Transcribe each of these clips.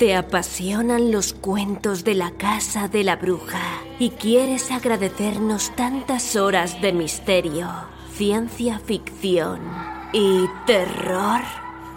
Te apasionan los cuentos de la casa de la bruja y quieres agradecernos tantas horas de misterio, ciencia ficción y terror.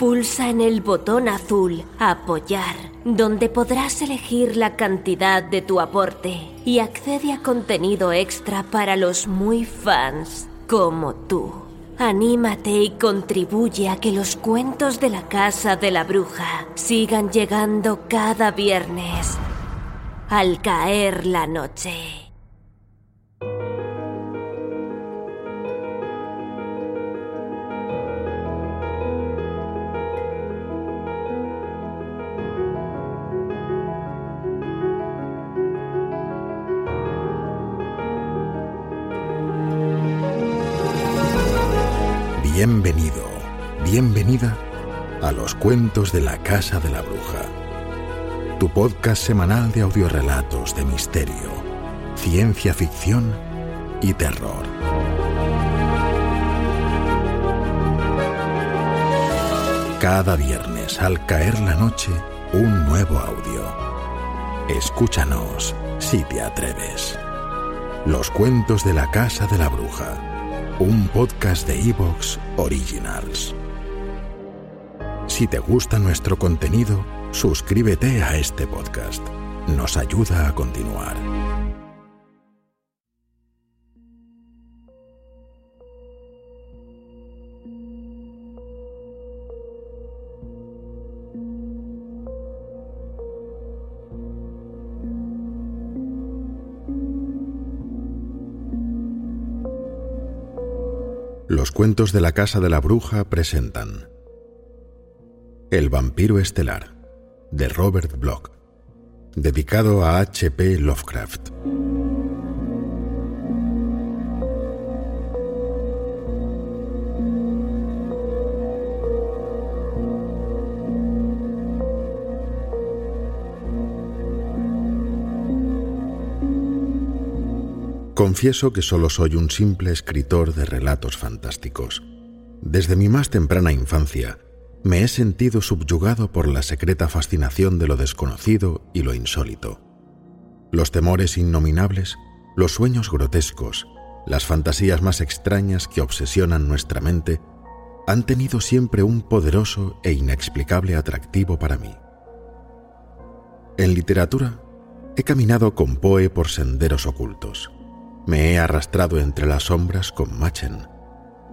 Pulsa en el botón azul Apoyar, donde podrás elegir la cantidad de tu aporte y accede a contenido extra para los muy fans como tú. Anímate y contribuye a que los cuentos de la casa de la bruja sigan llegando cada viernes al caer la noche. Bienvenido, bienvenida a los cuentos de la Casa de la Bruja, tu podcast semanal de audiorelatos de misterio, ciencia ficción y terror. Cada viernes al caer la noche, un nuevo audio. Escúchanos si te atreves. Los cuentos de la Casa de la Bruja un podcast de Evox Originals. Si te gusta nuestro contenido, suscríbete a este podcast. Nos ayuda a continuar. Los cuentos de la Casa de la Bruja presentan El vampiro estelar, de Robert Bloch, dedicado a H.P. Lovecraft. Confieso que solo soy un simple escritor de relatos fantásticos. Desde mi más temprana infancia, me he sentido subyugado por la secreta fascinación de lo desconocido y lo insólito. Los temores innominables, los sueños grotescos, las fantasías más extrañas que obsesionan nuestra mente, han tenido siempre un poderoso e inexplicable atractivo para mí. En literatura, he caminado con Poe por senderos ocultos me he arrastrado entre las sombras con Machen.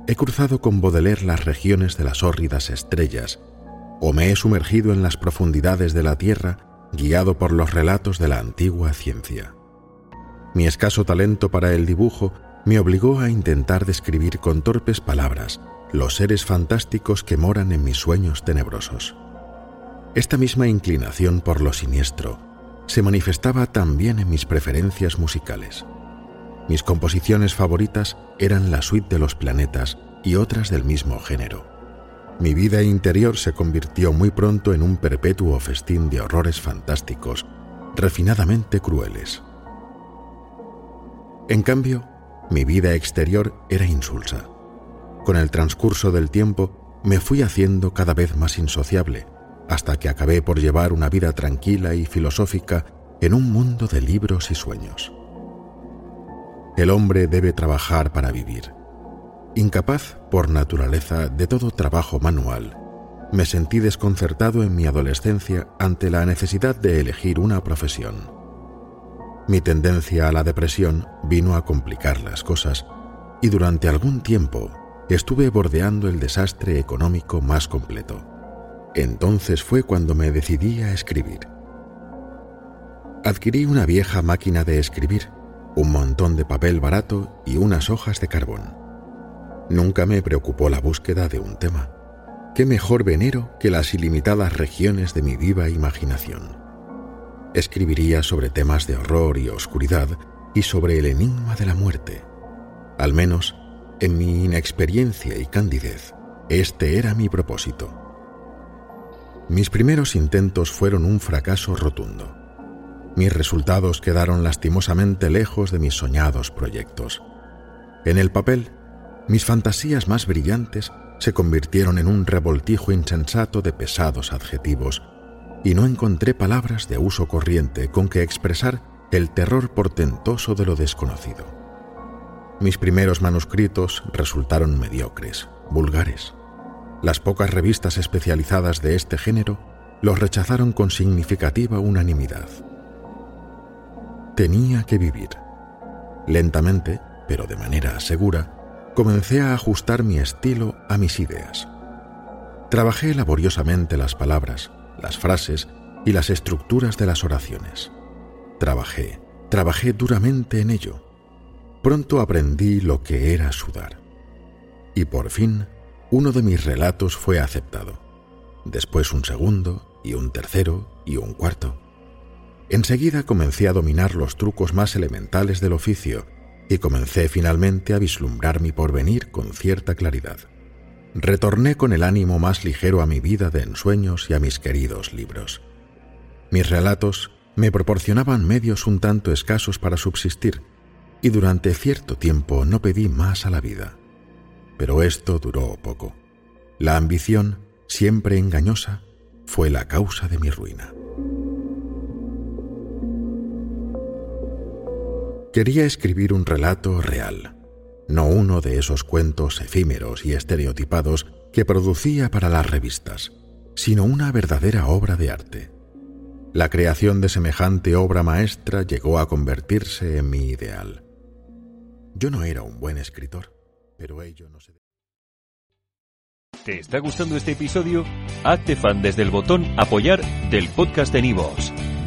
He cruzado con Baudelaire las regiones de las hórridas estrellas, o me he sumergido en las profundidades de la tierra guiado por los relatos de la antigua ciencia. Mi escaso talento para el dibujo me obligó a intentar describir con torpes palabras los seres fantásticos que moran en mis sueños tenebrosos. Esta misma inclinación por lo siniestro se manifestaba también en mis preferencias musicales. Mis composiciones favoritas eran la suite de los planetas y otras del mismo género. Mi vida interior se convirtió muy pronto en un perpetuo festín de horrores fantásticos, refinadamente crueles. En cambio, mi vida exterior era insulsa. Con el transcurso del tiempo me fui haciendo cada vez más insociable, hasta que acabé por llevar una vida tranquila y filosófica en un mundo de libros y sueños. El hombre debe trabajar para vivir. Incapaz, por naturaleza, de todo trabajo manual, me sentí desconcertado en mi adolescencia ante la necesidad de elegir una profesión. Mi tendencia a la depresión vino a complicar las cosas y durante algún tiempo estuve bordeando el desastre económico más completo. Entonces fue cuando me decidí a escribir. Adquirí una vieja máquina de escribir un montón de papel barato y unas hojas de carbón. Nunca me preocupó la búsqueda de un tema. ¿Qué mejor venero que las ilimitadas regiones de mi viva imaginación? Escribiría sobre temas de horror y oscuridad y sobre el enigma de la muerte. Al menos, en mi inexperiencia y candidez, este era mi propósito. Mis primeros intentos fueron un fracaso rotundo. Mis resultados quedaron lastimosamente lejos de mis soñados proyectos. En el papel, mis fantasías más brillantes se convirtieron en un revoltijo insensato de pesados adjetivos, y no encontré palabras de uso corriente con que expresar el terror portentoso de lo desconocido. Mis primeros manuscritos resultaron mediocres, vulgares. Las pocas revistas especializadas de este género los rechazaron con significativa unanimidad. Tenía que vivir. Lentamente, pero de manera segura, comencé a ajustar mi estilo a mis ideas. Trabajé laboriosamente las palabras, las frases y las estructuras de las oraciones. Trabajé, trabajé duramente en ello. Pronto aprendí lo que era sudar. Y por fin, uno de mis relatos fue aceptado. Después un segundo, y un tercero, y un cuarto. Enseguida comencé a dominar los trucos más elementales del oficio y comencé finalmente a vislumbrar mi porvenir con cierta claridad. Retorné con el ánimo más ligero a mi vida de ensueños y a mis queridos libros. Mis relatos me proporcionaban medios un tanto escasos para subsistir, y durante cierto tiempo no pedí más a la vida. Pero esto duró poco. La ambición, siempre engañosa, fue la causa de mi ruina. Quería escribir un relato real, no uno de esos cuentos efímeros y estereotipados que producía para las revistas, sino una verdadera obra de arte. La creación de semejante obra maestra llegó a convertirse en mi ideal. Yo no era un buen escritor, pero ello no se... ¿Te está gustando este episodio? Hazte fan desde el botón apoyar del podcast de Nivos.